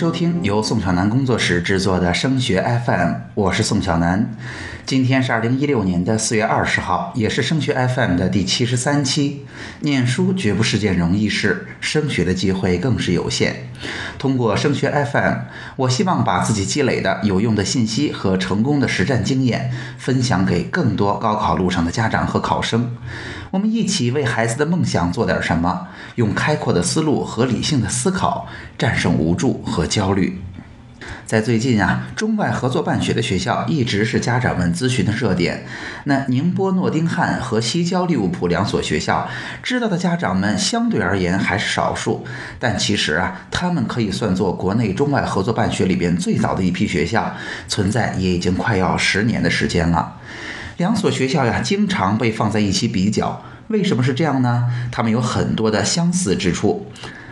收听由宋小南工作室制作的升学 FM，我是宋小南。今天是二零一六年的四月二十号，也是升学 FM 的第七十三期。念书绝不是件容易事，升学的机会更是有限。通过升学 FM，我希望把自己积累的有用的信息和成功的实战经验分享给更多高考路上的家长和考生。我们一起为孩子的梦想做点什么，用开阔的思路和理性的思考战胜无助和焦虑。在最近啊，中外合作办学的学校一直是家长们咨询的热点。那宁波诺丁汉和西郊利物浦两所学校，知道的家长们相对而言还是少数，但其实啊，他们可以算作国内中外合作办学里边最早的一批学校，存在也已经快要十年的时间了。两所学校呀，经常被放在一起比较，为什么是这样呢？他们有很多的相似之处。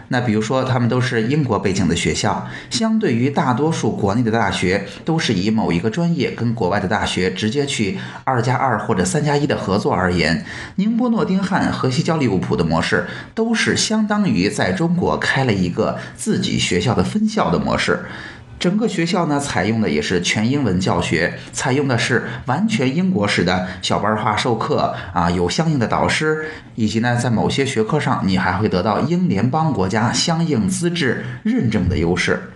那比如说，他们都是英国背景的学校，相对于大多数国内的大学，都是以某一个专业跟国外的大学直接去二加二或者三加一的合作而言，宁波诺丁汉和西交利物浦的模式，都是相当于在中国开了一个自己学校的分校的模式。整个学校呢，采用的也是全英文教学，采用的是完全英国式的小班化授课啊，有相应的导师，以及呢，在某些学科上，你还会得到英联邦国家相应资质认证的优势。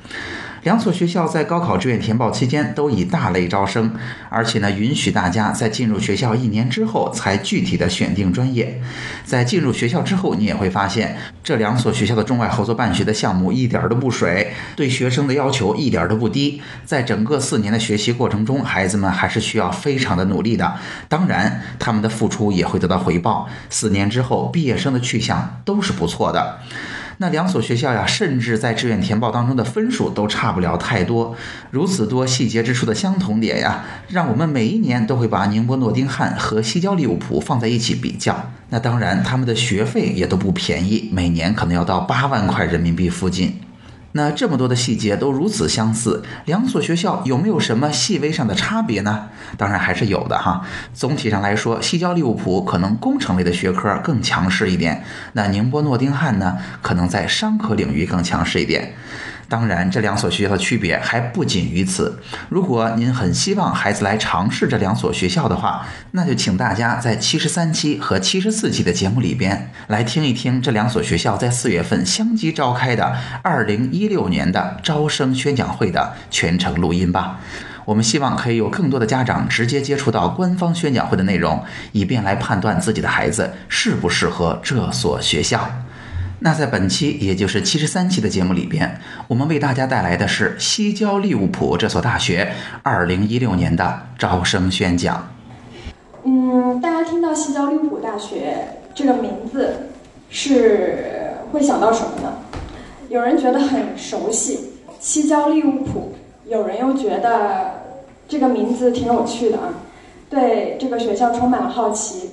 两所学校在高考志愿填报期间都以大类招生，而且呢，允许大家在进入学校一年之后才具体的选定专业。在进入学校之后，你也会发现这两所学校的中外合作办学的项目一点都不水，对学生的要求一点都不低。在整个四年的学习过程中，孩子们还是需要非常的努力的。当然，他们的付出也会得到回报。四年之后，毕业生的去向都是不错的。那两所学校呀，甚至在志愿填报当中的分数都差不了太多。如此多细节之处的相同点呀，让我们每一年都会把宁波诺丁汉和西郊利物浦放在一起比较。那当然，他们的学费也都不便宜，每年可能要到八万块人民币附近。那这么多的细节都如此相似，两所学校有没有什么细微上的差别呢？当然还是有的哈。总体上来说，西交利物浦可能工程类的学科更强势一点，那宁波诺丁汉呢，可能在商科领域更强势一点。当然，这两所学校的区别还不仅于此。如果您很希望孩子来尝试这两所学校的话，那就请大家在七十三期和七十四期的节目里边来听一听这两所学校在四月份相继召开的二零一六年的招生宣讲会的全程录音吧。我们希望可以有更多的家长直接接触到官方宣讲会的内容，以便来判断自己的孩子适不适合这所学校。那在本期，也就是七十三期的节目里边，我们为大家带来的是西郊利物浦这所大学二零一六年的招生宣讲。嗯，大家听到西郊利物浦大学这个名字，是会想到什么呢？有人觉得很熟悉，西郊利物浦；有人又觉得这个名字挺有趣的啊，对这个学校充满了好奇。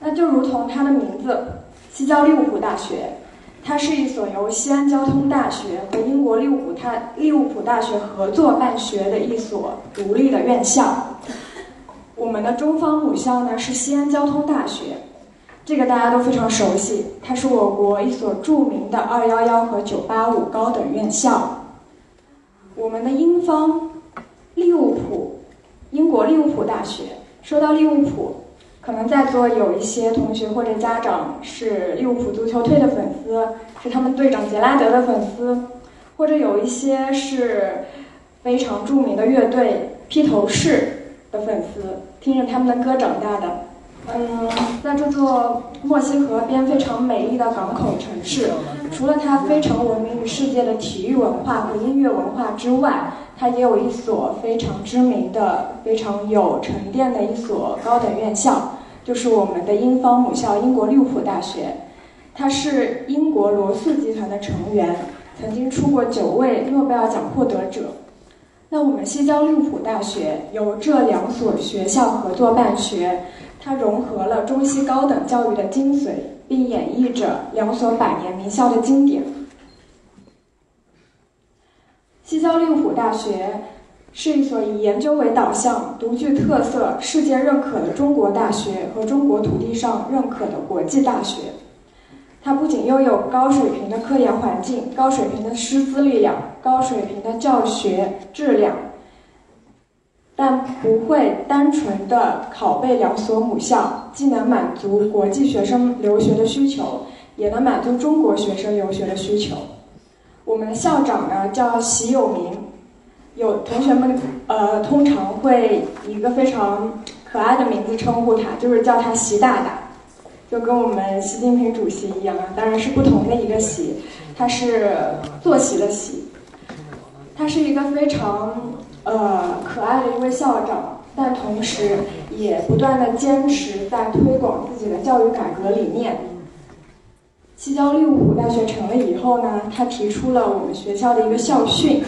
那就如同它的名字。西郊利物浦大学，它是一所由西安交通大学和英国利物浦它利物浦大学合作办学的一所独立的院校。我们的中方母校呢是西安交通大学，这个大家都非常熟悉，它是我国一所著名的211和985高等院校。我们的英方利物浦，英国利物浦大学，说到利物浦。可能在座有一些同学或者家长是利物浦足球队的粉丝，是他们队长杰拉德的粉丝，或者有一些是非常著名的乐队披头士的粉丝，听着他们的歌长大的。嗯，在这座墨西河边非常美丽的港口城市，除了它非常闻名于世界的体育文化和音乐文化之外，它也有一所非常知名的、非常有沉淀的一所高等院校，就是我们的英方母校英国利物浦大学。它是英国罗素集团的成员，曾经出过九位诺贝尔奖获得者。那我们西郊利物浦大学由这两所学校合作办学。它融合了中西高等教育的精髓，并演绎着两所百年名校的经典。西交利物浦大学是一所以研究为导向、独具特色、世界认可的中国大学和中国土地上认可的国际大学。它不仅拥有高水平的科研环境、高水平的师资力量、高水平的教学质量，但不会单纯的拷贝两所母校，既能满足国际学生留学的需求，也能满足中国学生留学的需求。我们的校长呢叫习有明，有同学们呃通常会一个非常可爱的名字称呼他，就是叫他习大大，就跟我们习近平主席一样啊，当然是不同的一个习，他是坐席的席，他是一个非常呃可爱的一位校长，但同时也不断的坚持在推广自己的教育改革理念。西交利物浦大学成立以后呢，他提出了我们学校的一个校训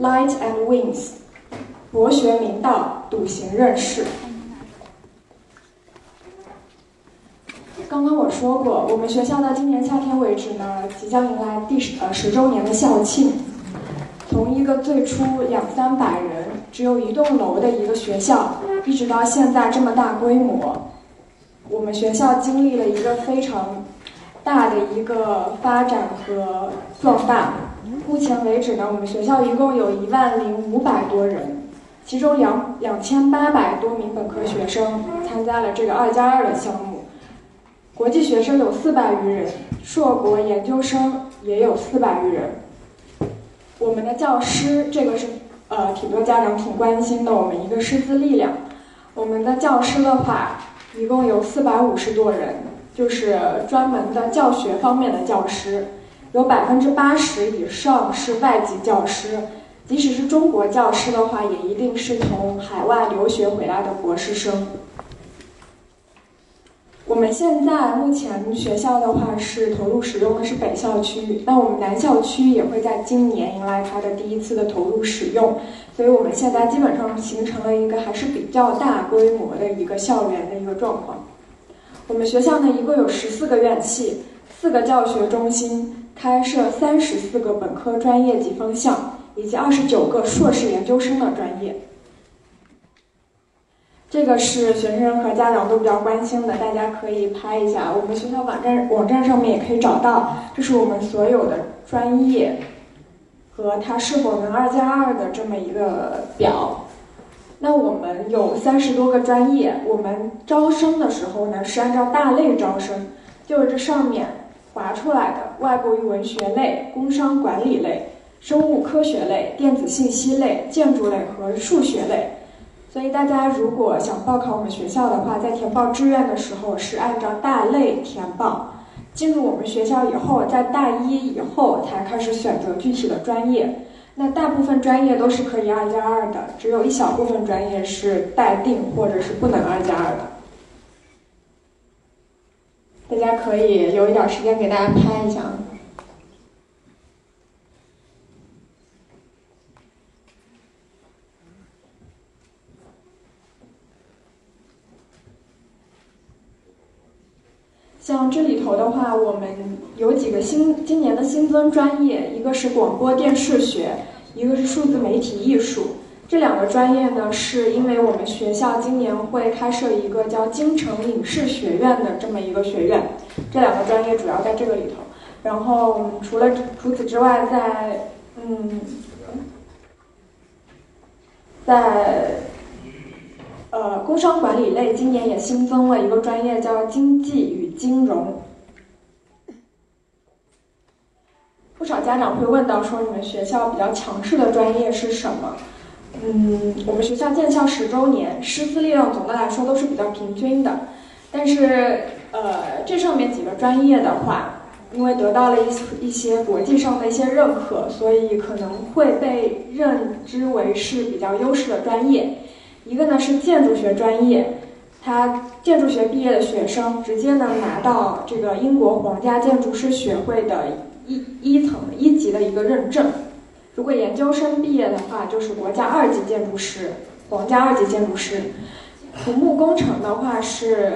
：Light and Wings，博学明道，笃行任事。刚刚我说过，我们学校到今年夏天为止呢，即将迎来第十呃十周年的校庆。从一个最初两三百人、只有一栋楼的一个学校，一直到现在这么大规模，我们学校经历了一个非常。大的一个发展和壮大。目前为止呢，我们学校一共有一万零五百多人，其中两两千八百多名本科学生参加了这个二加二的项目，国际学生有四百余人，硕博研究生也有四百余人。我们的教师，这个是呃挺多家长挺关心的，我们一个师资力量，我们的教师的话，一共有四百五十多人。就是专门的教学方面的教师，有百分之八十以上是外籍教师，即使是中国教师的话，也一定是从海外留学回来的博士生。我们现在目前学校的话是投入使用的是北校区，那我们南校区也会在今年迎来它的第一次的投入使用，所以我们现在基本上形成了一个还是比较大规模的一个校园的一个状况。我们学校呢，一共有十四个院系，四个教学中心，开设三十四个本科专业及方向，以及二十九个硕士研究生的专业。这个是学生和家长都比较关心的，大家可以拍一下。我们学校网站网站上面也可以找到，这是我们所有的专业和它是否能二加二的这么一个表。那我们有三十多个专业，我们招生的时候呢是按照大类招生，就是这上面划出来的外国语文学类、工商管理类、生物科学类、电子信息类、建筑类和数学类。所以大家如果想报考我们学校的话，在填报志愿的时候是按照大类填报，进入我们学校以后，在大一以后才开始选择具体的专业。那大部分专业都是可以二加二的，只有一小部分专业是待定或者是不能二加二的。大家可以有一点时间给大家拍一下。这里头的话，我们有几个新今年的新增专业，一个是广播电视学，一个是数字媒体艺术。这两个专业呢，是因为我们学校今年会开设一个叫京城影视学院的这么一个学院。这两个专业主要在这个里头。然后我们除了除此之外，在嗯，在。呃，工商管理类今年也新增了一个专业，叫经济与金融。不少家长会问到说，你们学校比较强势的专业是什么？嗯，我们学校建校十周年，师资力量总的来说都是比较平均的。但是，呃，这上面几个专业的话，因为得到了一一些国际上的一些认可，所以可能会被认知为是比较优势的专业。一个呢是建筑学专业，他建筑学毕业的学生直接能拿到这个英国皇家建筑师学会的一一层一级的一个认证。如果研究生毕业的话，就是国家二级建筑师，皇家二级建筑师。土木工程的话是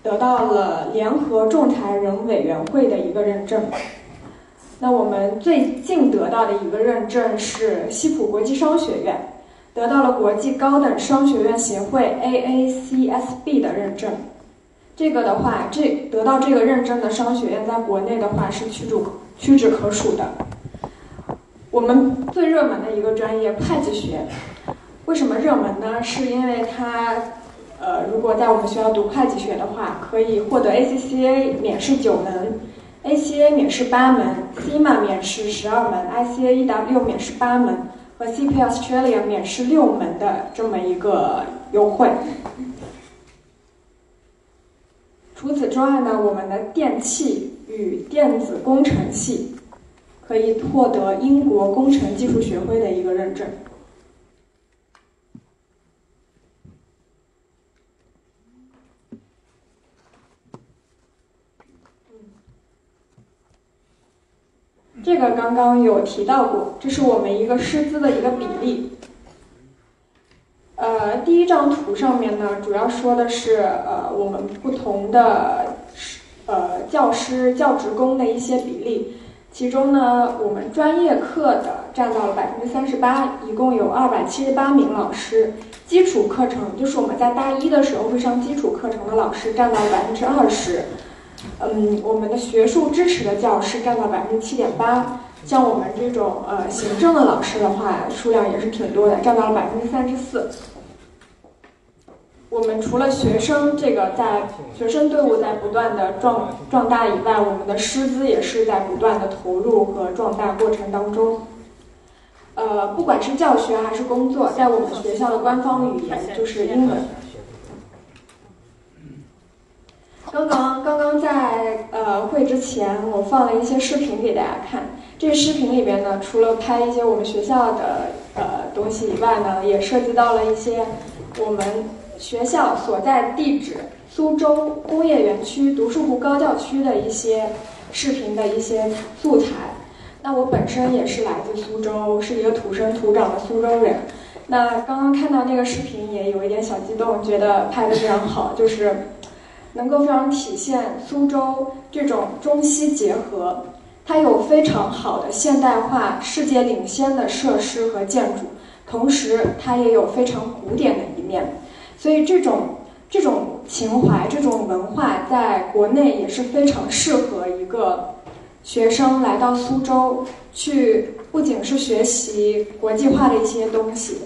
得到了联合仲裁人委员会的一个认证。那我们最近得到的一个认证是西普国际商学院。得到了国际高等商学院协会 AACSB 的认证，这个的话，这得到这个认证的商学院，在国内的话是屈指屈指可数的。我们最热门的一个专业会计学，为什么热门呢？是因为它，呃，如果在我们学校读会计学的话，可以获得 ACCA 免试九门，ACA 免试八门，CIMA 免试十二门，ICA EW 免试八门和 CP Australia 免试六门的这么一个优惠。除此之外呢，我们的电气与电子工程系。可以获得英国工程技术学会的一个认证。这个刚刚有提到过，这是我们一个师资的一个比例。呃，第一张图上面呢，主要说的是呃我们不同的呃教师教职工的一些比例。其中呢，我们专业课的占到了百分之三十八，一共有二百七十八名老师。基础课程就是我们在大一的时候会上基础课程的老师占到了百分之二十。嗯，我们的学术支持的教师占到百分之七点八。像我们这种呃行政的老师的话，数量也是挺多的，占到了百分之三十四。我们除了学生这个在学生队伍在不断的壮壮大以外，我们的师资也是在不断的投入和壮大过程当中。呃，不管是教学还是工作，在我们学校的官方语言就是英文。刚刚刚刚在呃会之前，我放了一些视频给大家看。这个视频里边呢，除了拍一些我们学校的呃东西以外呢，也涉及到了一些我们。学校所在地址苏州工业园区独墅湖高教区的一些视频的一些素材。那我本身也是来自苏州，是一个土生土长的苏州人。那刚刚看到那个视频也有一点小激动，觉得拍的非常好，就是能够非常体现苏州这种中西结合。它有非常好的现代化、世界领先的设施和建筑，同时它也有非常古典的一面。所以这种这种情怀、这种文化，在国内也是非常适合一个学生来到苏州去，不仅是学习国际化的一些东西，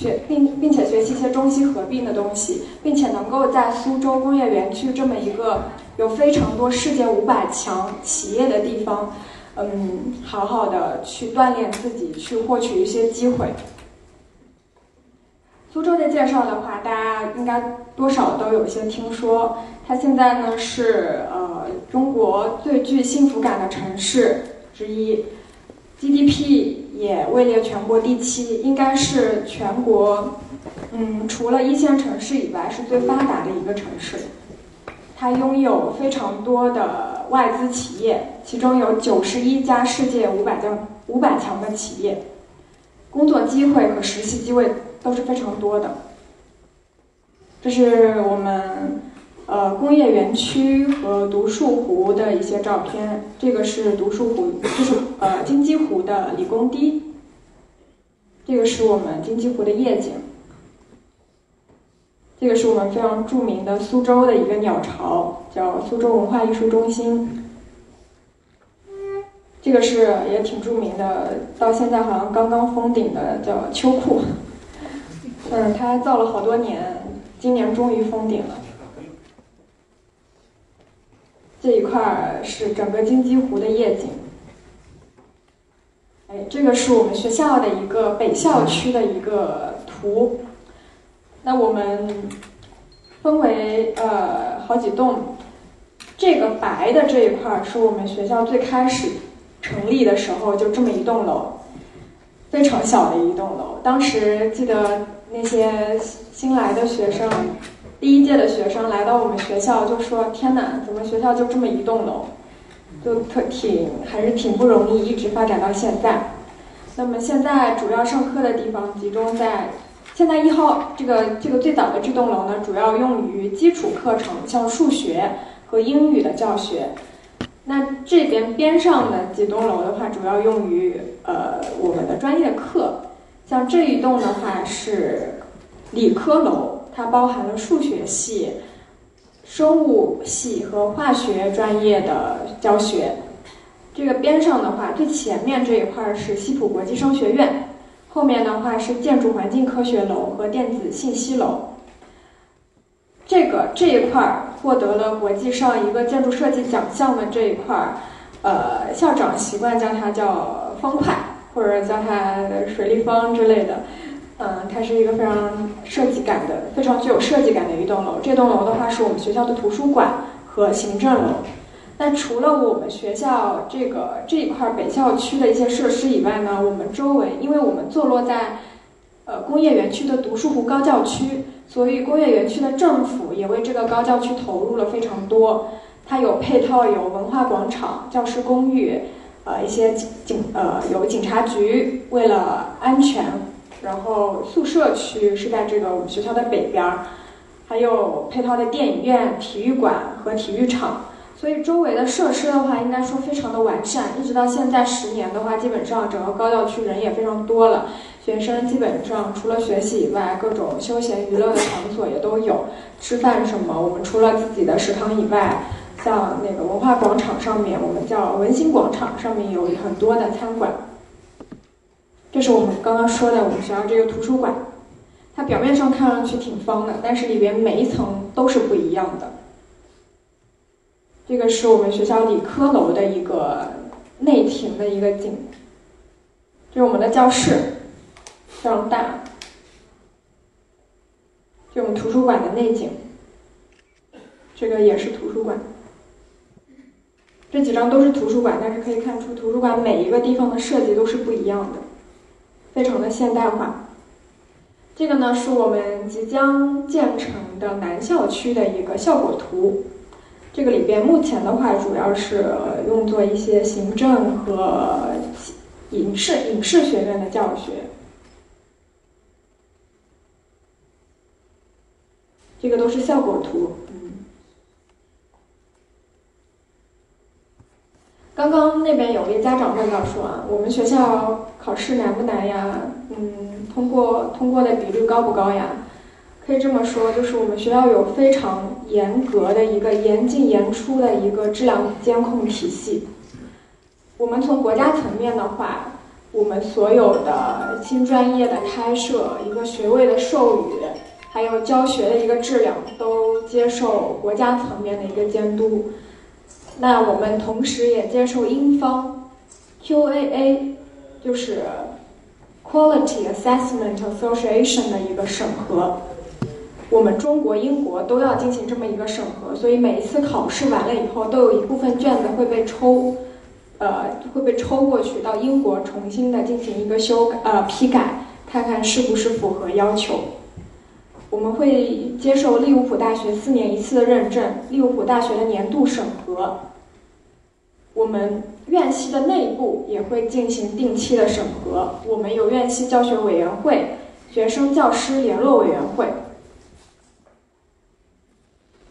学并并且学习一些中西合并的东西，并且能够在苏州工业园区这么一个有非常多世界五百强企业的地方，嗯，好好的去锻炼自己，去获取一些机会。苏州的介绍的话，大家应该多少都有些听说。它现在呢是呃中国最具幸福感的城市之一，GDP 也位列全国第七，应该是全国嗯除了一线城市以外是最发达的一个城市。它拥有非常多的外资企业，其中有九十一家世界五百强五百强的企业，工作机会和实习机会。都是非常多的。这是我们呃工业园区和独墅湖的一些照片。这个是独墅湖，就是呃金鸡湖的理工堤。这个是我们金鸡湖的夜景。这个是我们非常著名的苏州的一个鸟巢，叫苏州文化艺术中心。这个是也挺著名的，到现在好像刚刚封顶的，叫秋裤。嗯，它造了好多年，今年终于封顶了。这一块儿是整个金鸡湖的夜景。哎，这个是我们学校的一个北校区的一个图。那我们分为呃好几栋，这个白的这一块儿是我们学校最开始成立的时候就这么一栋楼，非常小的一栋楼。当时记得。那些新来的学生，第一届的学生来到我们学校就说：“天哪，怎么学校就这么一栋楼？”就特挺还是挺不容易，一直发展到现在。那么现在主要上课的地方集中在现在一号这个这个最早的这栋楼呢，主要用于基础课程，像数学和英语的教学。那这边边上的几栋楼的话，主要用于呃我们的专业课。像这一栋的话是理科楼，它包含了数学系、生物系和化学专业的教学。这个边上的话，最前面这一块是西普国际商学院，后面的话是建筑环境科学楼和电子信息楼。这个这一块获得了国际上一个建筑设计奖项的这一块，呃，校长习惯叫它叫方块，或者叫它水立方之类的。嗯，它是一个非常设计感的、非常具有设计感的一栋楼。这栋楼的话，是我们学校的图书馆和行政楼。那除了我们学校这个这一块北校区的一些设施以外呢，我们周围，因为我们坐落在呃工业园区的独墅湖高教区，所以工业园区的政府也为这个高教区投入了非常多。它有配套有文化广场、教师公寓，呃一些警警呃有警察局，为了安全。然后宿舍区是在这个我们学校的北边儿，还有配套的电影院、体育馆和体育场，所以周围的设施的话，应该说非常的完善。一直到现在十年的话，基本上整个高校区人也非常多了，学生基本上除了学习以外，各种休闲娱乐的场所也都有。吃饭什么，我们除了自己的食堂以外，像那个文化广场上面，我们叫文心广场上面有很多的餐馆。这是我们刚刚说的我们学校这个图书馆，它表面上看上去挺方的，但是里边每一层都是不一样的。这个是我们学校理科楼的一个内庭的一个景，这是我们的教室，非常大。这我们图书馆的内景，这个也是图书馆。这几张都是图书馆，但是可以看出图书馆每一个地方的设计都是不一样的。非常的现代化。这个呢是我们即将建成的南校区的一个效果图。这个里边目前的话主要是用作一些行政和影视影视学院的教学。这个都是效果图。刚刚那边有位家长问到说啊，我们学校考试难不难呀？嗯，通过通过的比率高不高呀？可以这么说，就是我们学校有非常严格的一个严进严出的一个质量监控体系。我们从国家层面的话，我们所有的新专业的开设、一个学位的授予，还有教学的一个质量，都接受国家层面的一个监督。那我们同时也接受英方 QAA，就是 Quality Assessment Association 的一个审核。我们中国、英国都要进行这么一个审核，所以每一次考试完了以后，都有一部分卷子会被抽，呃，会被抽过去到英国重新的进行一个修改呃批改，看看是不是符合要求。我们会接受利物浦大学四年一次的认证，利物浦大学的年度审核。我们院系的内部也会进行定期的审核。我们有院系教学委员会、学生教师联络委员会。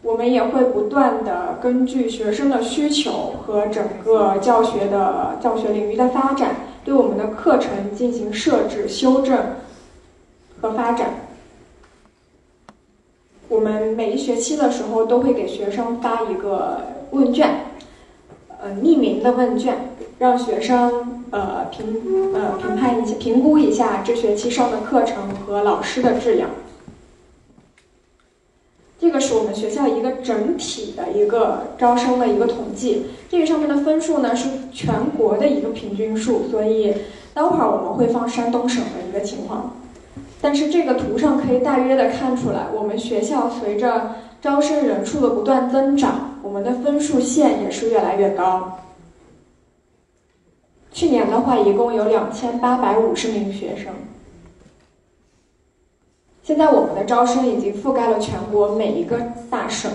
我们也会不断的根据学生的需求和整个教学的教学领域的发展，对我们的课程进行设置、修正和发展。我们每一学期的时候都会给学生发一个问卷。呃，匿名的问卷，让学生呃评呃评判一下、评估一下这学期上的课程和老师的质量。这个是我们学校一个整体的一个招生的一个统计。这个上面的分数呢是全国的一个平均数，所以待会儿我们会放山东省的一个情况。但是这个图上可以大约的看出来，我们学校随着招生人数的不断增长。我们的分数线也是越来越高。去年的话，一共有两千八百五十名学生。现在我们的招生已经覆盖了全国每一个大省。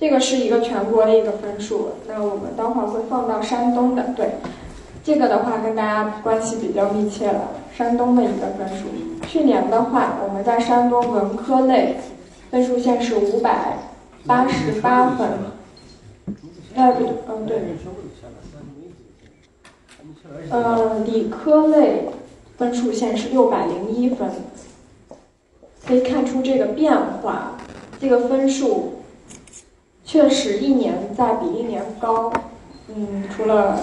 这个是一个全国的一个分数，那我们待会儿会放到山东的。对，这个的话跟大家关系比较密切了，山东的一个分数。去年的话，我们在山东文科类分数线是五百八十八分。哎，不对，嗯，对。呃，理科类分数线是六百零一分，可以看出这个变化，这个分数确实一年在比一年高。嗯，除了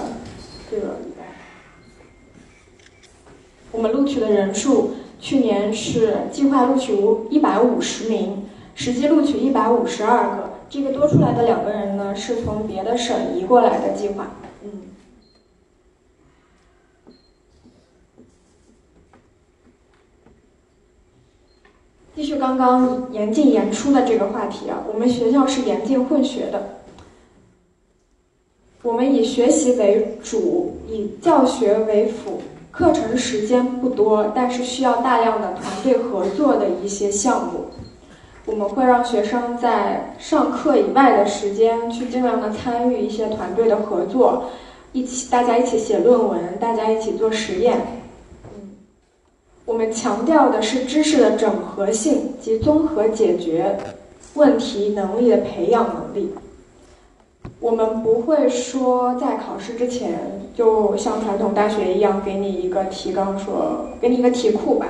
这个以外，我们录取的人数去年是计划录取五一百五十名，实际录取一百五十二个。这个多出来的两个人呢，是从别的省移过来的计划。嗯。继续刚刚严进严出的这个话题啊，我们学校是严进混学的。我们以学习为主，以教学为辅，课程时间不多，但是需要大量的团队合作的一些项目。我们会让学生在上课以外的时间去尽量的参与一些团队的合作，一起大家一起写论文，大家一起做实验。我们强调的是知识的整合性及综合解决问题能力的培养能力。我们不会说在考试之前就像传统大学一样给你一个提纲，说给你一个题库吧，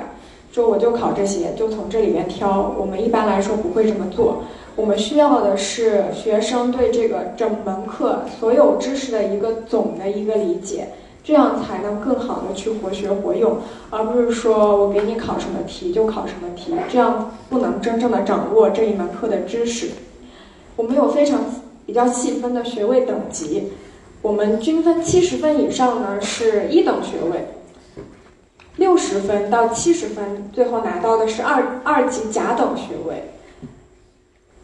说我就考这些，就从这里面挑。我们一般来说不会这么做。我们需要的是学生对这个整门课所有知识的一个总的一个理解，这样才能更好的去活学活用，而不是说我给你考什么题就考什么题，这样不能真正的掌握这一门课的知识。我们有非常。比较细分的学位等级，我们均分七十分以上呢是一等学位，六十分到七十分最后拿到的是二二级甲等学位，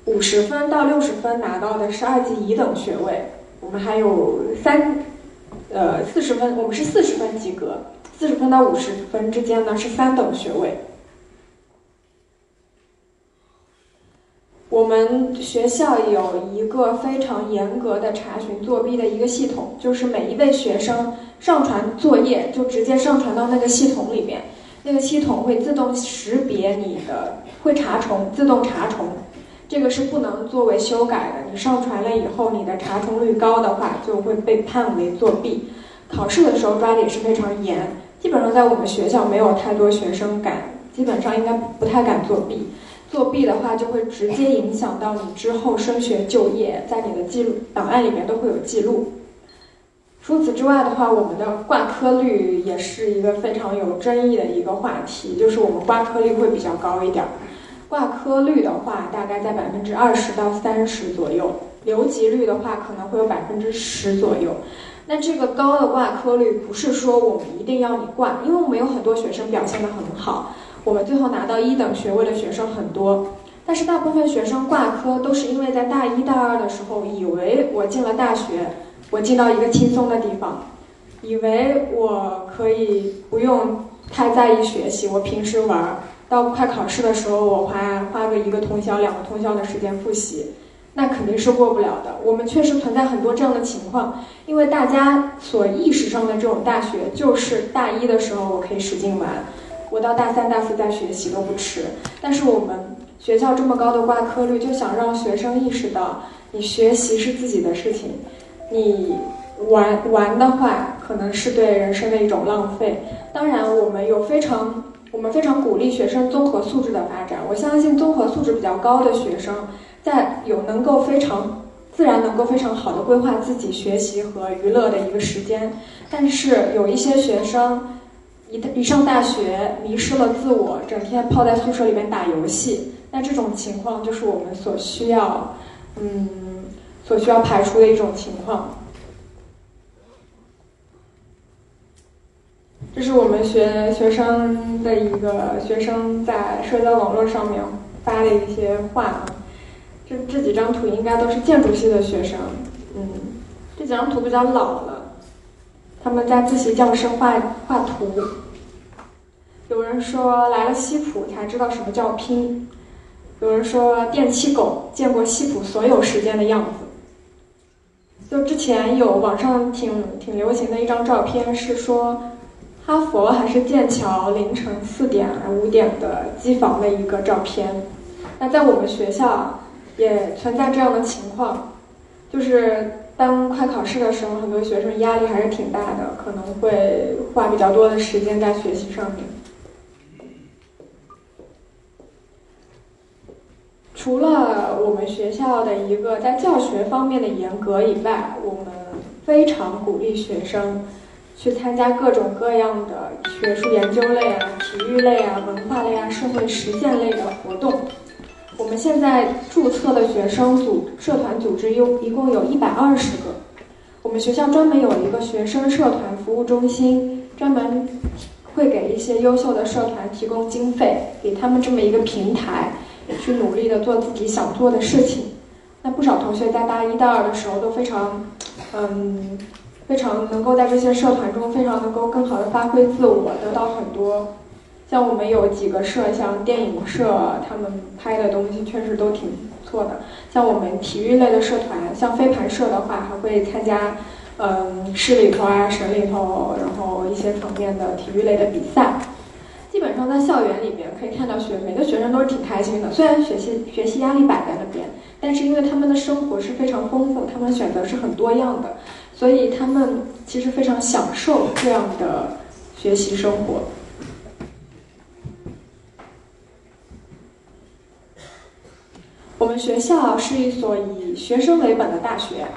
五十分到六十分拿到的是二级乙等学位，我们还有三，呃四十分，我们是四十分及格，四十分到五十分之间呢是三等学位。我们学校有一个非常严格的查询作弊的一个系统，就是每一位学生上传作业就直接上传到那个系统里面，那个系统会自动识别你的，会查重，自动查重，这个是不能作为修改的。你上传了以后，你的查重率高的话，就会被判为作弊。考试的时候抓的也是非常严，基本上在我们学校没有太多学生敢，基本上应该不太敢作弊。作弊的话，就会直接影响到你之后升学就业，在你的记录档案里面都会有记录。除此之外的话，我们的挂科率也是一个非常有争议的一个话题，就是我们挂科率会比较高一点。挂科率的话，大概在百分之二十到三十左右，留级率的话可能会有百分之十左右。那这个高的挂科率，不是说我们一定要你挂，因为我们有很多学生表现得很好。我们最后拿到一等学位的学生很多，但是大部分学生挂科都是因为在大一、大二的时候，以为我进了大学，我进到一个轻松的地方，以为我可以不用太在意学习，我平时玩儿，到快考试的时候，我花花个一个通宵、两个通宵的时间复习，那肯定是过不了的。我们确实存在很多这样的情况，因为大家所意识上的这种大学，就是大一的时候我可以使劲玩。我到大三、大四再学习都不迟，但是我们学校这么高的挂科率，就想让学生意识到，你学习是自己的事情，你玩玩的话，可能是对人生的一种浪费。当然，我们有非常，我们非常鼓励学生综合素质的发展。我相信综合素质比较高的学生，在有能够非常自然、能够非常好的规划自己学习和娱乐的一个时间。但是有一些学生。一一上大学，迷失了自我，整天泡在宿舍里面打游戏。那这种情况就是我们所需要，嗯，所需要排除的一种情况。这是我们学学生的一个学生在社交网络上面发的一些话啊。这这几张图应该都是建筑系的学生，嗯，这几张图比较老了。他们在自习教室画画图。有人说来了西普才知道什么叫拼。有人说电气狗见过西普所有时间的样子。就之前有网上挺挺流行的一张照片，是说哈佛还是剑桥凌晨四点五点的机房的一个照片。那在我们学校也存在这样的情况，就是当快考试的时候，很多学生压力还是挺大的，可能会花比较多的时间在学习上面。除了我们学校的一个在教学方面的严格以外，我们非常鼓励学生去参加各种各样的学术研究类啊、体育类啊、文化类啊、社会实践类的活动。我们现在注册的学生组社团组织有一共有一百二十个。我们学校专门有一个学生社团服务中心，专门会给一些优秀的社团提供经费，给他们这么一个平台。去努力的做自己想做的事情。那不少同学在大一、大二的时候都非常，嗯，非常能够在这些社团中非常能够更好的发挥自我，得到很多。像我们有几个社，像电影社，他们拍的东西确实都挺不错的。像我们体育类的社团，像飞盘社的话，还会参加，嗯，市里头啊、省里头，然后一些层面的体育类的比赛。基本上在校园里面可以看到学每个学生都是挺开心的，虽然学习学习压力摆在那边，但是因为他们的生活是非常丰富，他们选择是很多样的，所以他们其实非常享受这样的学习生活。我们学校是一所以学生为本的大学，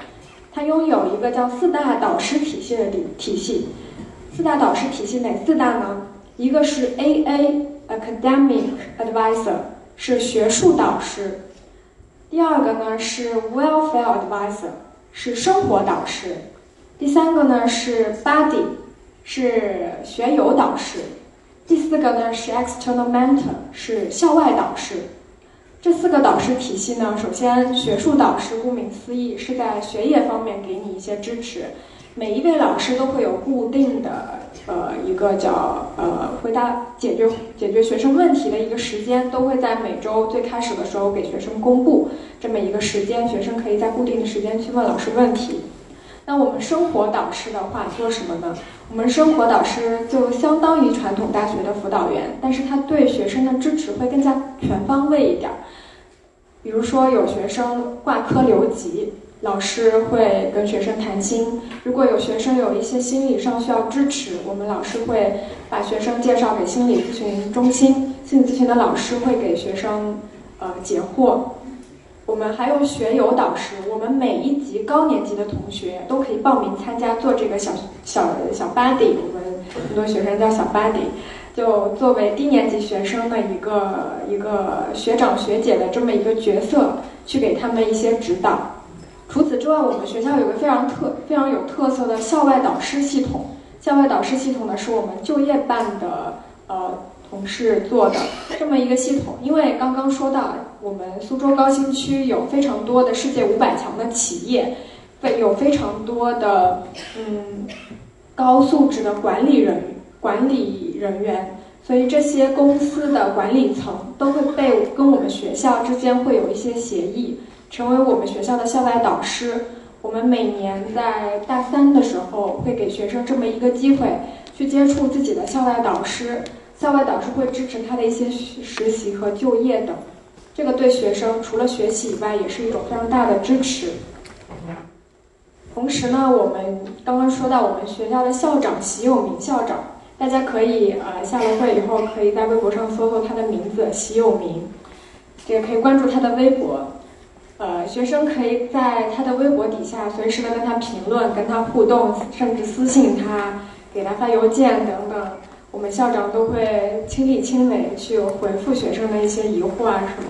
它拥有一个叫四大导师体系的体体系。四大导师体系哪四大呢？一个是 A A Academic Advisor，是学术导师；第二个呢是 Welfare Advisor，是生活导师；第三个呢是 Buddy，是学友导师；第四个呢是 External Mentor，是校外导师。这四个导师体系呢，首先学术导师顾名思义是在学业方面给你一些支持。每一位老师都会有固定的，呃，一个叫呃回答解决解决学生问题的一个时间，都会在每周最开始的时候给学生公布这么一个时间，学生可以在固定的时间去问老师问题。那我们生活导师的话做什么呢？我们生活导师就相当于传统大学的辅导员，但是他对学生的支持会更加全方位一点。比如说有学生挂科留级。老师会跟学生谈心，如果有学生有一些心理上需要支持，我们老师会把学生介绍给心理咨询中心，心理咨询的老师会给学生呃解惑。我们还有学友导师，我们每一级高年级的同学都可以报名参加做这个小小小 buddy，我们很多学生叫小 buddy，就作为低年级学生的一个一个学长学姐的这么一个角色，去给他们一些指导。除此之外，我们学校有个非常特、非常有特色的校外导师系统。校外导师系统呢，是我们就业办的呃同事做的这么一个系统。因为刚刚说到，我们苏州高新区有非常多的世界五百强的企业，非有非常多的嗯高素质的管理人管理人员，所以这些公司的管理层都会被跟我们学校之间会有一些协议。成为我们学校的校外导师，我们每年在大三的时候会给学生这么一个机会，去接触自己的校外导师。校外导师会支持他的一些实习和就业等，这个对学生除了学习以外，也是一种非常大的支持。同时呢，我们刚刚说到我们学校的校长习有明校长，大家可以呃下了会以后，可以在微博上搜搜他的名字习有明，也可以关注他的微博。呃，学生可以在他的微博底下随时的跟他评论、跟他互动，甚至私信他、给他发邮件等等。我们校长都会亲力亲为去回复学生的一些疑惑啊什么。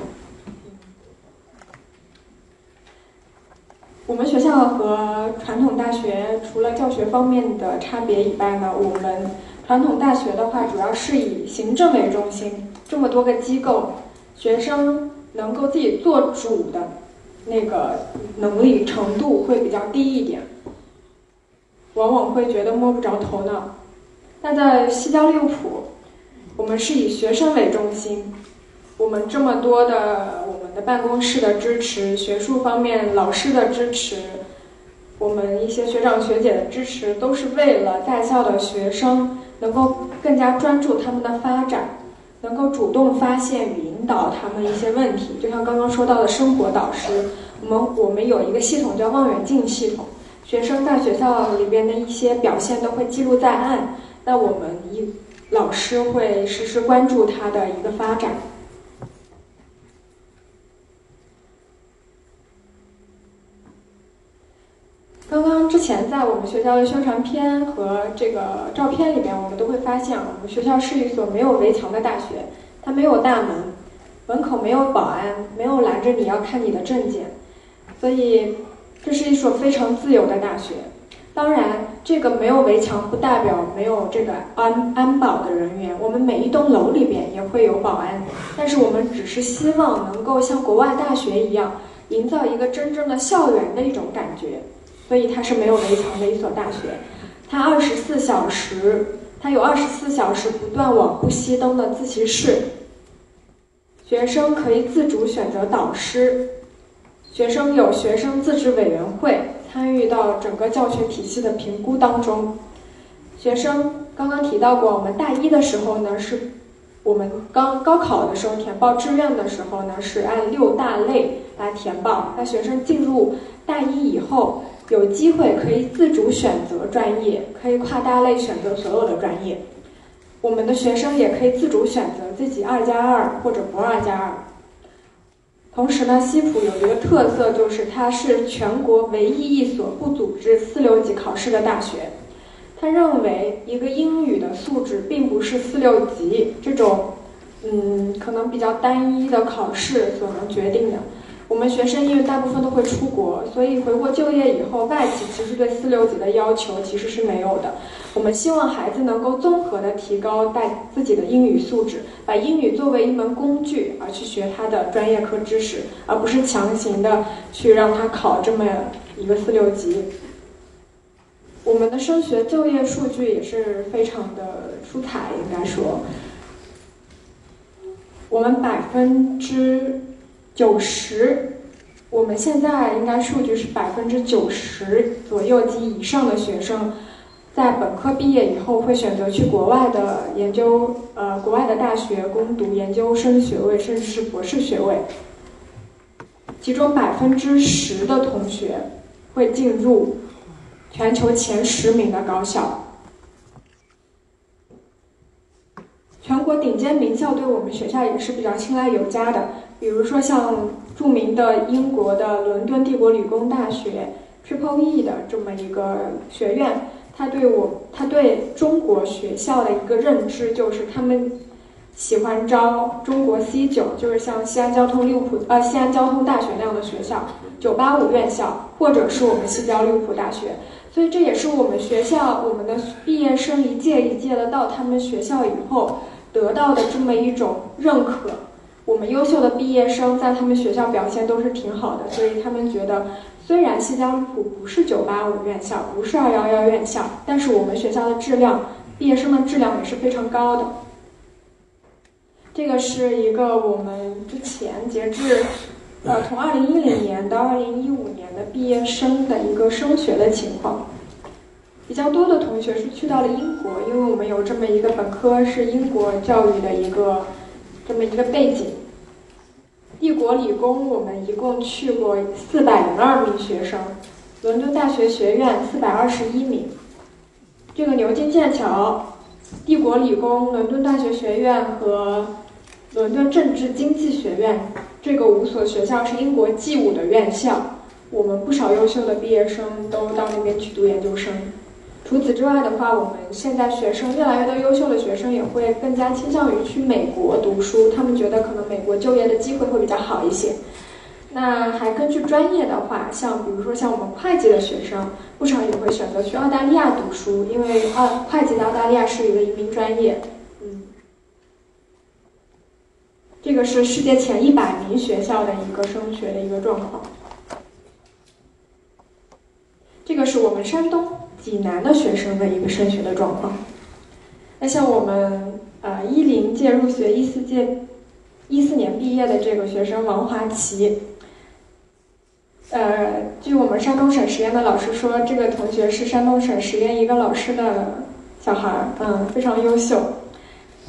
我们学校和传统大学除了教学方面的差别以外呢，我们传统大学的话主要是以行政为中心，这么多个机构，学生能够自己做主的。那个能力程度会比较低一点，往往会觉得摸不着头脑。那在西交利物浦，我们是以学生为中心，我们这么多的我们的办公室的支持，学术方面老师的支持，我们一些学长学姐的支持，都是为了在校的学生能够更加专注他们的发展。能够主动发现与引导他们一些问题。就像刚刚说到的生活导师，我们我们有一个系统叫望远镜系统，学生在学校里边的一些表现都会记录在案，那我们一老师会实时关注他的一个发展。刚刚之前在我们学校的宣传片和这个照片里面，我们都会发现，我们学校是一所没有围墙的大学，它没有大门，门口没有保安，没有拦着你要看你的证件，所以这是一所非常自由的大学。当然，这个没有围墙不代表没有这个安安保的人员，我们每一栋楼里边也会有保安，但是我们只是希望能够像国外大学一样，营造一个真正的校园的一种感觉。所以它是没有围墙的一所大学，它二十四小时，它有二十四小时不断往不熄灯的自习室，学生可以自主选择导师，学生有学生自治委员会参与到整个教学体系的评估当中，学生刚刚提到过，我们大一的时候呢，是我们刚高考的时候填报志愿的时候呢，是按六大类来填报，那学生进入大一以后。有机会可以自主选择专业，可以跨大类选择所有的专业。我们的学生也可以自主选择自己二加二或者不二加二。同时呢，西普有一个特色，就是它是全国唯一一所不组织四六级考试的大学。他认为一个英语的素质并不是四六级这种，嗯，可能比较单一的考试所能决定的。我们学生因为大部分都会出国，所以回国就业以后，外企其实对四六级的要求其实是没有的。我们希望孩子能够综合的提高带自己的英语素质，把英语作为一门工具而去学他的专业课知识，而不是强行的去让他考这么一个四六级。我们的升学就业数据也是非常的出彩，应该说，我们百分之。九十，我们现在应该数据是百分之九十左右及以上的学生，在本科毕业以后会选择去国外的研究，呃，国外的大学攻读研究生学位，甚至是博士学位。其中百分之十的同学会进入全球前十名的高校。全国顶尖名校对我们学校也是比较青睐有加的。比如说像著名的英国的伦敦帝国理工大学 Triple E 的这么一个学院，他对我他对中国学校的一个认知就是他们喜欢招中国 C 九，就是像西安交通利物浦呃西安交通大学那样的学校，985院校，或者是我们西交利物浦大学，所以这也是我们学校我们的毕业生一届一届的到他们学校以后得到的这么一种认可。我们优秀的毕业生在他们学校表现都是挺好的，所以他们觉得，虽然西江浦不是985院校，不是211院校，但是我们学校的质量，毕业生的质量也是非常高的。这个是一个我们之前截至，呃，从2010年到2015年的毕业生的一个升学的情况。比较多的同学是去到了英国，因为我们有这么一个本科是英国教育的一个。这么一个背景，帝国理工我们一共去过四百零二名学生，伦敦大学学院四百二十一名。这个牛津、剑桥、帝国理工、伦敦大学学院和伦敦政治经济学院这个五所学校是英国 G 五的院校，我们不少优秀的毕业生都到那边去读研究生。除此之外的话，我们现在学生越来越多，优秀的学生也会更加倾向于去美国读书，他们觉得可能美国就业的机会会比较好一些。那还根据专业的话，像比如说像我们会计的学生，不少也会选择去澳大利亚读书，因为澳会计在澳大利亚是一个移民专业。嗯，这个是世界前一百名学校的一个升学的一个状况。这个是我们山东。济南的学生的一个升学的状况。那像我们呃一零届入学、一四届一四年毕业的这个学生王华奇，呃，据我们山东省实验的老师说，这个同学是山东省实验一个老师的小孩儿，嗯，非常优秀。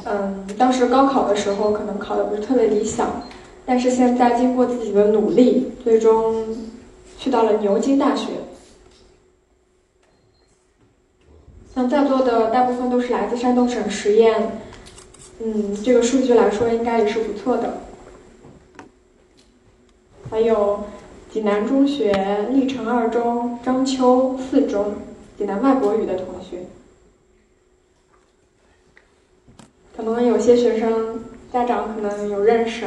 嗯，当时高考的时候可能考的不是特别理想，但是现在经过自己的努力，最终去到了牛津大学。像在座的大部分都是来自山东省实验，嗯，这个数据来说应该也是不错的。还有济南中学、历城二中、章丘四中、济南外国语的同学。可能有些学生家长可能有认识。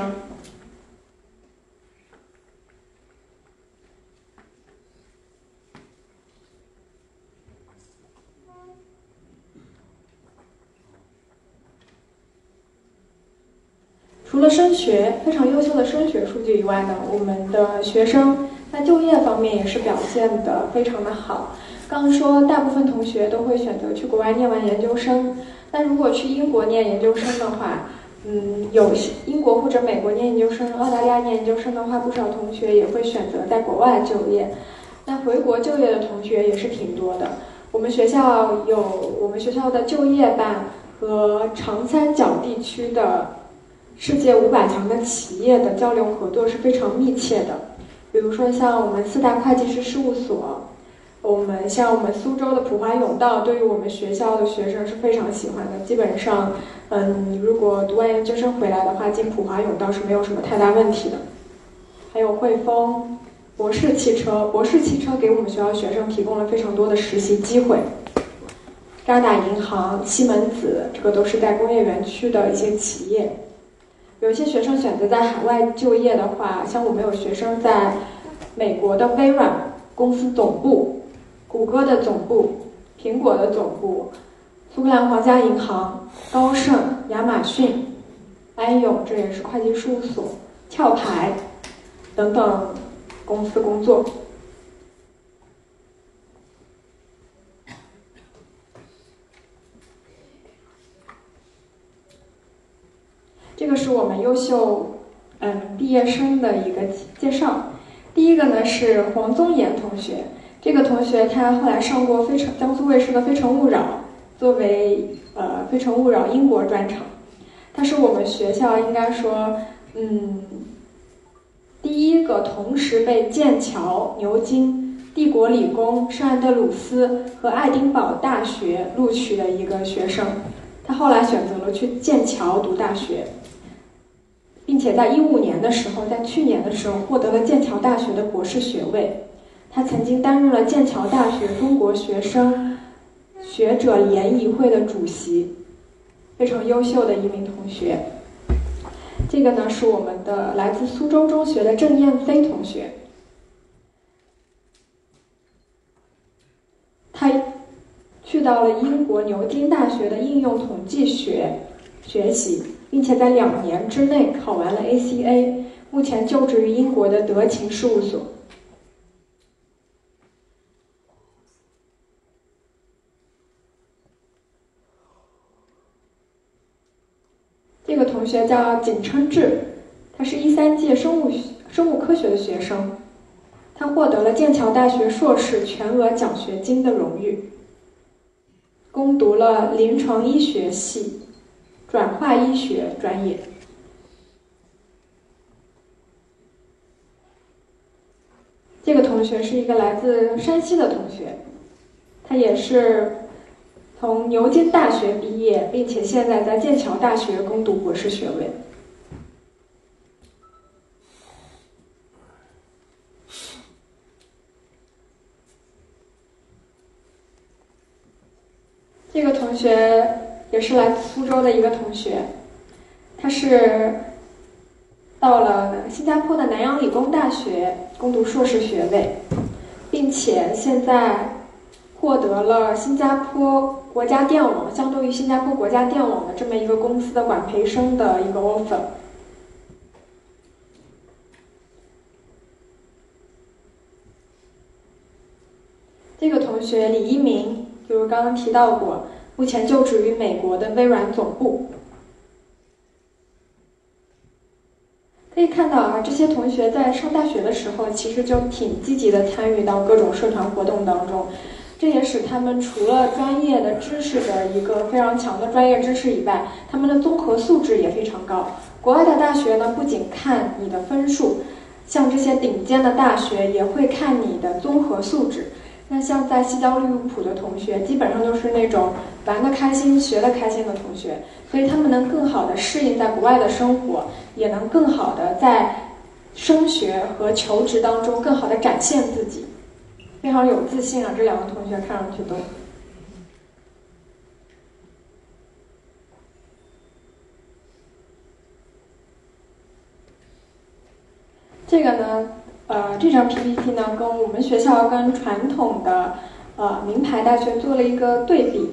除了升学非常优秀的升学数据以外呢，我们的学生在就业方面也是表现的非常的好。刚说大部分同学都会选择去国外念完研究生。那如果去英国念研究生的话，嗯，有英国或者美国念研究生，澳大利亚念研究生的话，不少同学也会选择在国外就业。那回国就业的同学也是挺多的。我们学校有我们学校的就业办和长三角地区的世界五百强的企业的交流合作是非常密切的。比如说像我们四大会计师事务所。我们像我们苏州的普华永道，对于我们学校的学生是非常喜欢的。基本上，嗯，你如果读完研究生回来的话，进普华永道是没有什么太大问题的。还有汇丰、博世汽车，博世汽车给我们学校学生提供了非常多的实习机会。渣打银行、西门子，这个都是在工业园区的一些企业。有些学生选择在海外就业的话，像我们有学生在美国的微软公司总部。谷歌的总部、苹果的总部、苏格兰皇家银行、高盛、亚马逊、安永，这也是会计事务所、壳牌等等公司工作。这个是我们优秀嗯毕业生的一个介绍。第一个呢是黄宗岩同学。这个同学他后来上过非诚江苏卫视的《非诚勿扰》，作为呃《非诚勿扰》英国专场，他是我们学校应该说，嗯，第一个同时被剑桥、牛津、帝国理工、圣安德鲁斯和爱丁堡大学录取的一个学生。他后来选择了去剑桥读大学，并且在一五年的时候，在去年的时候获得了剑桥大学的博士学位。他曾经担任了剑桥大学中国学生学者联谊会的主席，非常优秀的一名同学。这个呢是我们的来自苏州中学的郑燕飞同学，他去到了英国牛津大学的应用统计学学习，并且在两年之内考完了 ACA，目前就职于英国的德勤事务所。这个同学叫景琛志，他是一三届生物学生物科学的学生，他获得了剑桥大学硕士全额奖学金的荣誉，攻读了临床医学系转化医学专业。这个同学是一个来自山西的同学，他也是。从牛津大学毕业，并且现在在剑桥大学攻读博士学位。这个同学也是来自苏州的一个同学，他是到了新加坡的南洋理工大学攻读硕士学位，并且现在。获得了新加坡国家电网，相当于新加坡国家电网的这么一个公司的管培生的一个 offer。这个同学李一鸣，就是刚刚提到过，目前就职于美国的微软总部。可以看到啊，这些同学在上大学的时候，其实就挺积极的参与到各种社团活动当中。这也使他们除了专业的知识的一个非常强的专业知识以外，他们的综合素质也非常高。国外的大学呢，不仅看你的分数，像这些顶尖的大学也会看你的综合素质。那像在西交利物浦的同学，基本上都是那种玩的开心、学的开心的同学，所以他们能更好的适应在国外的生活，也能更好的在升学和求职当中更好的展现自己，非常有自信啊！这两个同学看上去都。这个呢？呃，这张 PPT 呢，跟我们学校跟传统的呃名牌大学做了一个对比。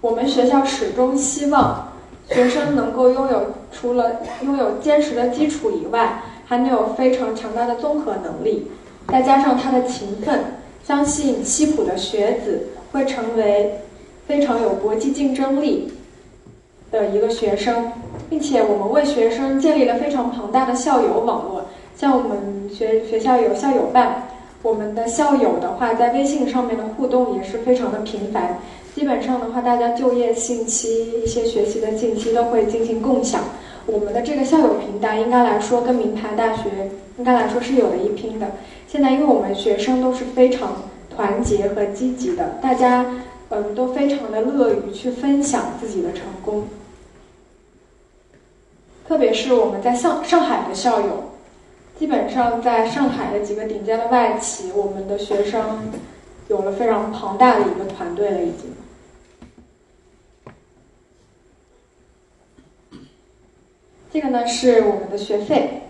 我们学校始终希望学生能够拥有除了拥有坚实的基础以外，还能有非常强大的综合能力，再加上他的勤奋，相信西普的学子会成为非常有国际竞争力。的一个学生，并且我们为学生建立了非常庞大的校友网络。像我们学学校有校友办，我们的校友的话在微信上面的互动也是非常的频繁。基本上的话，大家就业信息、一些学习的信息都会进行共享。我们的这个校友平台应该来说跟名牌大学应该来说是有的一拼的。现在因为我们学生都是非常团结和积极的，大家嗯都非常的乐于去分享自己的成功。特别是我们在上上海的校友，基本上在上海的几个顶尖的外企，我们的学生有了非常庞大的一个团队了，已经。这个呢是我们的学费，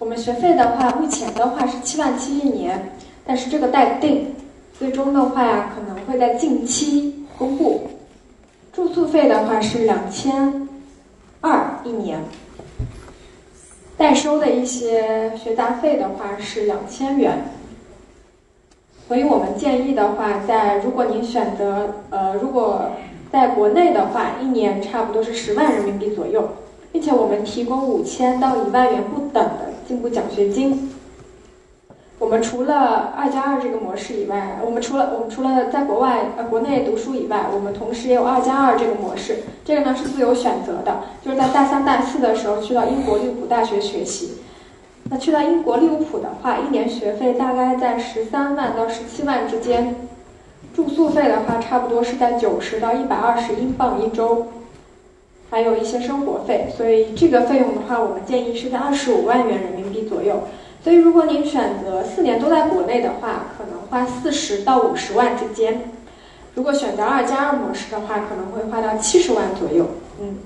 我们学费的话，目前的话是七万七一年，但是这个待定，最终的话可能会在近期公布。住宿费的话是两千。二一年，代收的一些学杂费的话是两千元，所以我们建议的话，在如果您选择呃，如果在国内的话，一年差不多是十万人民币左右，并且我们提供五千到一万元不等的进步奖学金。我们除了二加二这个模式以外，我们除了我们除了在国外呃国内读书以外，我们同时也有二加二这个模式。这个呢是自由选择的，就是在大三、大四的时候去到英国利物浦大学学习。那去到英国利物浦的话，一年学费大概在十三万到十七万之间，住宿费的话差不多是在九十到一百二十英镑一周，还有一些生活费，所以这个费用的话，我们建议是在二十五万元人民币左右。所以，如果您选择四年都在国内的话，可能花四十到五十万之间；如果选择二加二模式的话，可能会花到七十万左右。嗯，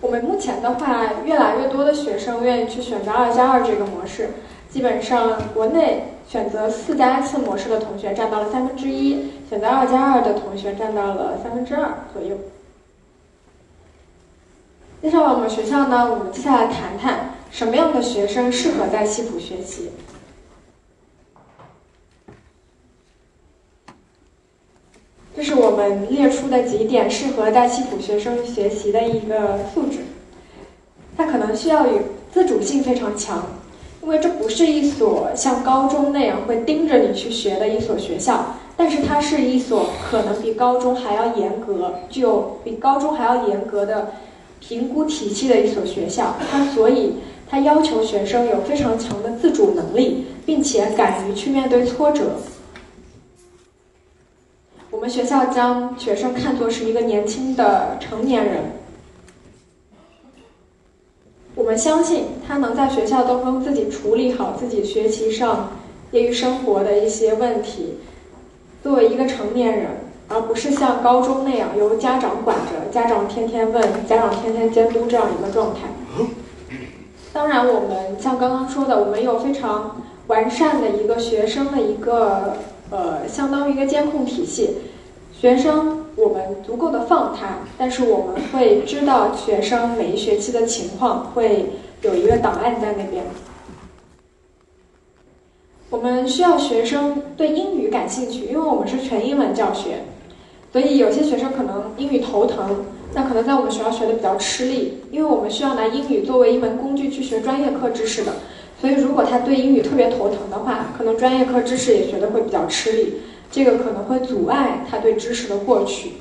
我们目前的话，越来越多的学生愿意去选择二加二这个模式。基本上，国内选择四加四模式的同学占到了三分之一，选择二加二的同学占到了三分之二左右。介绍完我们学校呢，我们接下来谈谈。什么样的学生适合在西普学习？这是我们列出的几点适合在西普学生学习的一个素质。它可能需要有自主性非常强，因为这不是一所像高中那样会盯着你去学的一所学校，但是它是一所可能比高中还要严格、具有比高中还要严格的评估体系的一所学校。它所以。他要求学生有非常强的自主能力，并且敢于去面对挫折。我们学校将学生看作是一个年轻的成年人。我们相信他能在学校当中自己处理好自己学习上、业余生活的一些问题，作为一个成年人，而不是像高中那样由家长管着，家长天天问，家长天天监督这样一个状态。当然，我们像刚刚说的，我们有非常完善的一个学生的一个呃，相当于一个监控体系。学生我们足够的放他，但是我们会知道学生每一学期的情况，会有一个档案在那边。我们需要学生对英语感兴趣，因为我们是全英文教学，所以有些学生可能英语头疼。那可能在我们学校学的比较吃力，因为我们需要拿英语作为一门工具去学专业课知识的，所以如果他对英语特别头疼的话，可能专业课知识也学的会比较吃力，这个可能会阻碍他对知识的获取。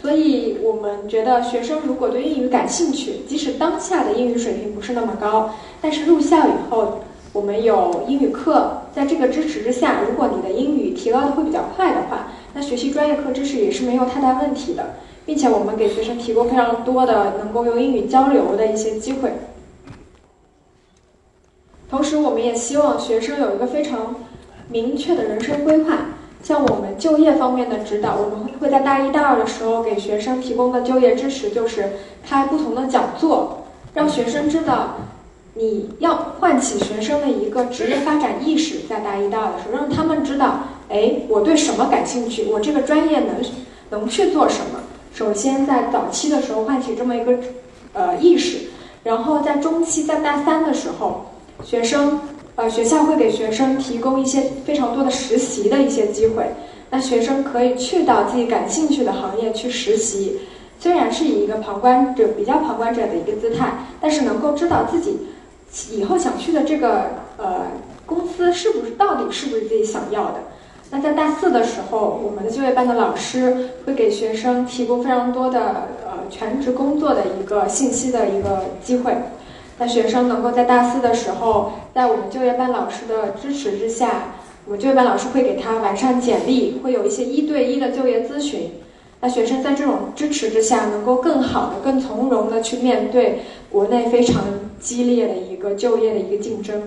所以我们觉得，学生如果对英语感兴趣，即使当下的英语水平不是那么高，但是入校以后，我们有英语课，在这个支持之下，如果你的英语提高的会比较快的话，那学习专业课知识也是没有太大问题的，并且我们给学生提供非常多的能够用英语交流的一些机会。同时，我们也希望学生有一个非常明确的人生规划。像我们就业方面的指导，我们会在大一、大二的时候给学生提供的就业支持，就是开不同的讲座，让学生知道，你要唤起学生的一个职业发展意识，在大一、大二的时候，让他们知道，哎，我对什么感兴趣，我这个专业能能去做什么。首先在早期的时候唤起这么一个呃意识，然后在中期，在大三的时候，学生。呃，学校会给学生提供一些非常多的实习的一些机会，那学生可以去到自己感兴趣的行业去实习，虽然是以一个旁观者、比较旁观者的一个姿态，但是能够知道自己以后想去的这个呃公司是不是到底是不是自己想要的。那在大四的时候，我们的就业班的老师会给学生提供非常多的呃全职工作的一个信息的一个机会。那学生能够在大四的时候，在我们就业班老师的支持之下，我们就业班老师会给他完善简历，会有一些一对一的就业咨询。那学生在这种支持之下，能够更好的、更从容的去面对国内非常激烈的一个就业的一个竞争。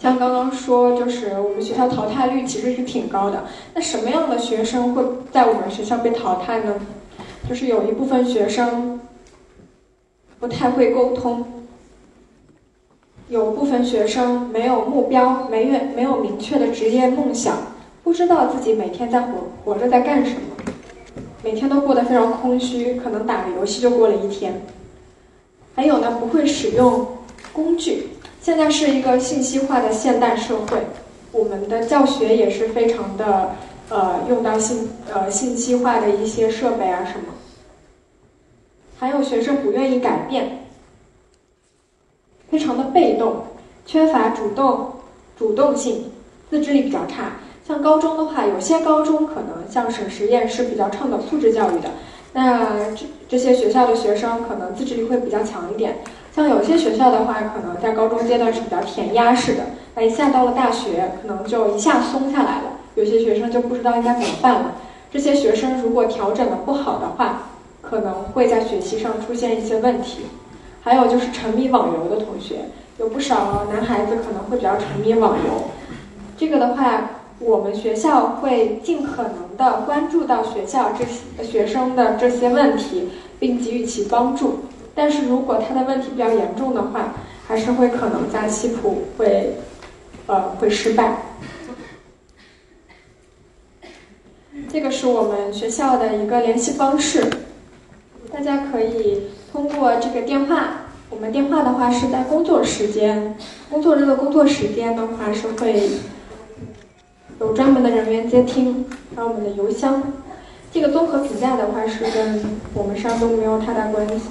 像刚刚说，就是我们学校淘汰率其实是挺高的。那什么样的学生会在我们学校被淘汰呢？就是有一部分学生不太会沟通，有部分学生没有目标，没有没有明确的职业梦想，不知道自己每天在活活着在干什么，每天都过得非常空虚，可能打个游戏就过了一天。还有呢，不会使用工具。现在是一个信息化的现代社会，我们的教学也是非常的呃用到信呃信息化的一些设备啊什么。还有学生不愿意改变，非常的被动，缺乏主动主动性，自制力比较差。像高中的话，有些高中可能像省实验是比较倡导素质教育的，那这这些学校的学生可能自制力会比较强一点。像有些学校的话，可能在高中阶段是比较填鸭式的，那一下到了大学，可能就一下松下来了，有些学生就不知道应该怎么办了。这些学生如果调整的不好的话，可能会在学习上出现一些问题，还有就是沉迷网游的同学，有不少男孩子可能会比较沉迷网游。这个的话，我们学校会尽可能的关注到学校这些学生的这些问题，并给予其帮助。但是如果他的问题比较严重的话，还是会可能在西普会，呃，会失败。这个是我们学校的一个联系方式。大家可以通过这个电话，我们电话的话是在工作时间，工作日的工作时间的话是会有专门的人员接听。还有我们的邮箱，这个综合评价的话是跟我们山东没有太大关系。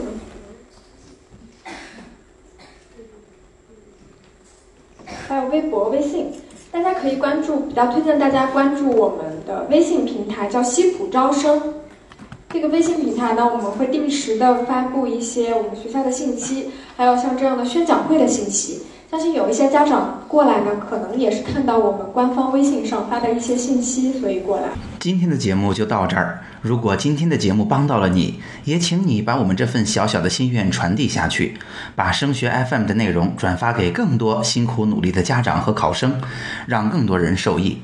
还有微微信，大家可以关注，比较推荐大家关注我们的微信平台，叫西普招生。这个微信平台呢，我们会定时的发布一些我们学校的信息，还有像这样的宣讲会的信息。相信有一些家长过来呢，可能也是看到我们官方微信上发的一些信息，所以过来。今天的节目就到这儿。如果今天的节目帮到了你，也请你把我们这份小小的心愿传递下去，把升学 FM 的内容转发给更多辛苦努力的家长和考生，让更多人受益。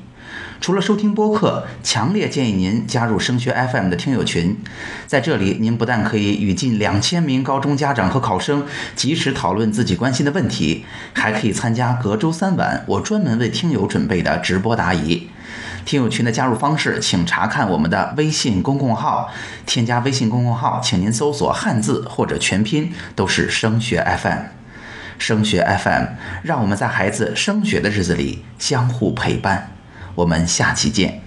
除了收听播客，强烈建议您加入升学 FM 的听友群。在这里，您不但可以与近两千名高中家长和考生及时讨论自己关心的问题，还可以参加隔周三晚我专门为听友准备的直播答疑。听友群的加入方式，请查看我们的微信公共号。添加微信公共号，请您搜索汉字或者全拼，都是升学 FM。升学 FM，让我们在孩子升学的日子里相互陪伴。我们下期见。